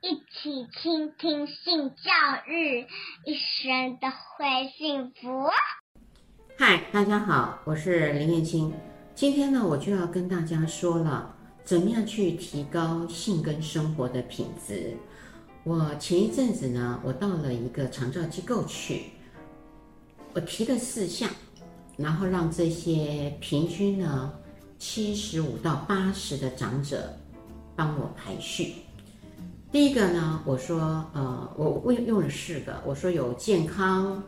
一起倾听性教育，一生都会幸福。嗨，大家好，我是林燕青。今天呢，我就要跟大家说了，怎么样去提高性跟生活的品质。我前一阵子呢，我到了一个长照机构去，我提了四项，然后让这些平均呢七十五到八十的长者帮我排序。第一个呢，我说，呃，我用用了四个，我说有健康，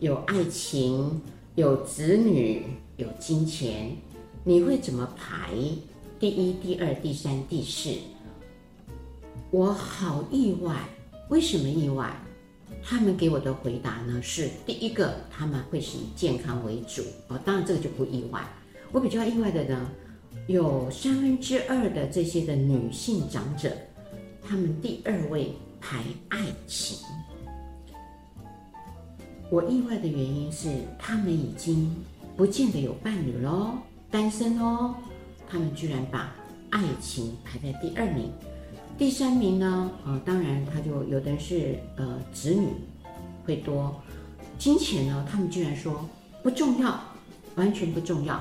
有爱情，有子女，有金钱，你会怎么排？第一、第二、第三、第四？我好意外，为什么意外？他们给我的回答呢是：第一个，他们会是以健康为主，哦，当然这个就不意外。我比较意外的呢，有三分之二的这些的女性长者。他们第二位排爱情，我意外的原因是他们已经不见得有伴侣喽，单身哦。他们居然把爱情排在第二名，第三名呢？呃，当然他就有的是呃子女会多，金钱呢，他们居然说不重要，完全不重要。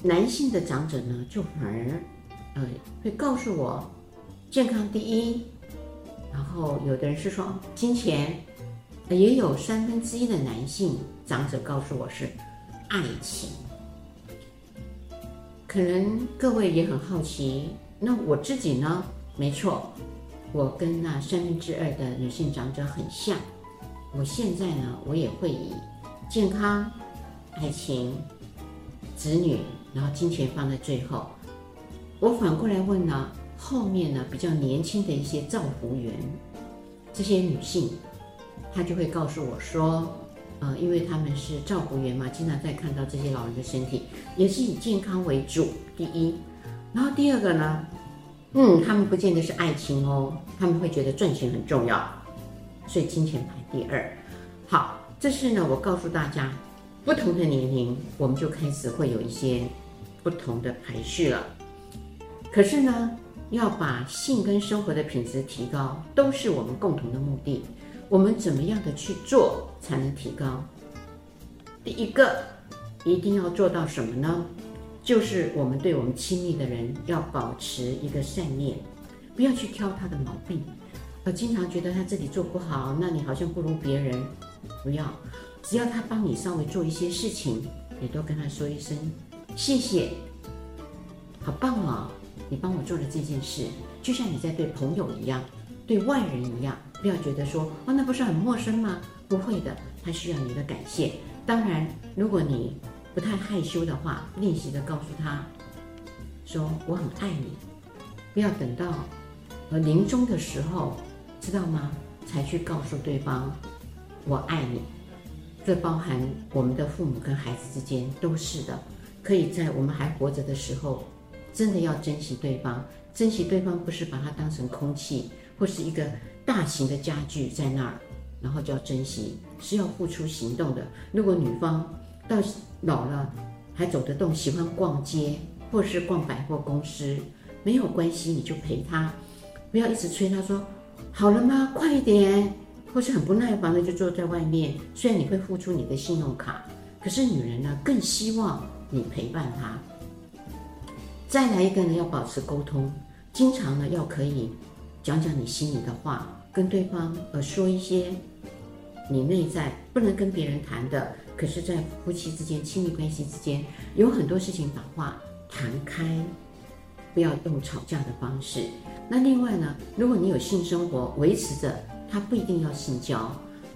男性的长者呢，就反而呃会告诉我。健康第一，然后有的人是说金钱，也有三分之一的男性长者告诉我是爱情。可能各位也很好奇，那我自己呢？没错，我跟那三分之二的女性长者很像。我现在呢，我也会以健康、爱情、子女，然后金钱放在最后。我反过来问呢？后面呢，比较年轻的一些照服员，这些女性，她就会告诉我说，呃，因为他们是照服员嘛，经常在看到这些老人的身体，也是以健康为主，第一。然后第二个呢，嗯，他们不见得是爱情哦，他们会觉得赚钱很重要，所以金钱排第二。好，这是呢，我告诉大家，不同的年龄，我们就开始会有一些不同的排序了。可是呢，要把性跟生活的品质提高，都是我们共同的目的。我们怎么样的去做才能提高？第一个，一定要做到什么呢？就是我们对我们亲密的人要保持一个善念，不要去挑他的毛病，而经常觉得他自己做不好，那你好像不如别人。不要，只要他帮你稍微做一些事情，你都跟他说一声谢谢，好棒哦。你帮我做了这件事，就像你在对朋友一样，对外人一样，不要觉得说，哦，那不是很陌生吗？不会的，他需要你的感谢。当然，如果你不太害羞的话，练习的告诉他，说我很爱你，不要等到呃临终的时候，知道吗？才去告诉对方我爱你。这包含我们的父母跟孩子之间都是的，可以在我们还活着的时候。真的要珍惜对方，珍惜对方不是把它当成空气或是一个大型的家具在那儿，然后就要珍惜，是要付出行动的。如果女方到老了还走得动，喜欢逛街或是逛百货公司，没有关系，你就陪她，不要一直催她说好了吗？快一点，或是很不耐烦的就坐在外面。虽然你会付出你的信用卡，可是女人呢更希望你陪伴她。再来一个呢，要保持沟通，经常呢要可以讲讲你心里的话，跟对方呃说一些你内在不能跟别人谈的，可是，在夫妻之间、亲密关系之间，有很多事情把话谈开，不要用吵架的方式。那另外呢，如果你有性生活，维持着，它不一定要性交，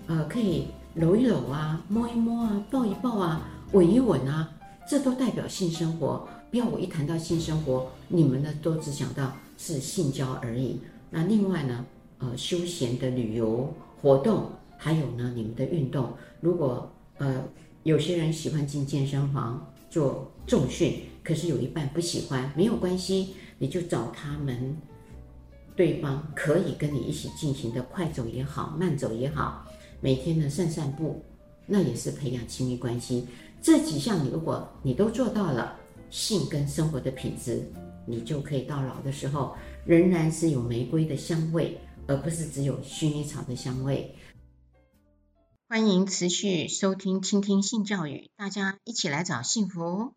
呃，可以搂一搂啊，摸一摸啊，抱一抱啊，吻一吻啊，这都代表性生活。要我一谈到性生活，你们呢都只想到是性交而已。那另外呢，呃，休闲的旅游活动，还有呢，你们的运动。如果呃有些人喜欢进健身房做重训，可是有一半不喜欢，没有关系，你就找他们，对方可以跟你一起进行的快走也好，慢走也好，每天呢散散步，那也是培养亲密关系。这几项如果你都做到了。性跟生活的品质，你就可以到老的时候，仍然是有玫瑰的香味，而不是只有薰衣草的香味。欢迎持续收听、倾听性教育，大家一起来找幸福。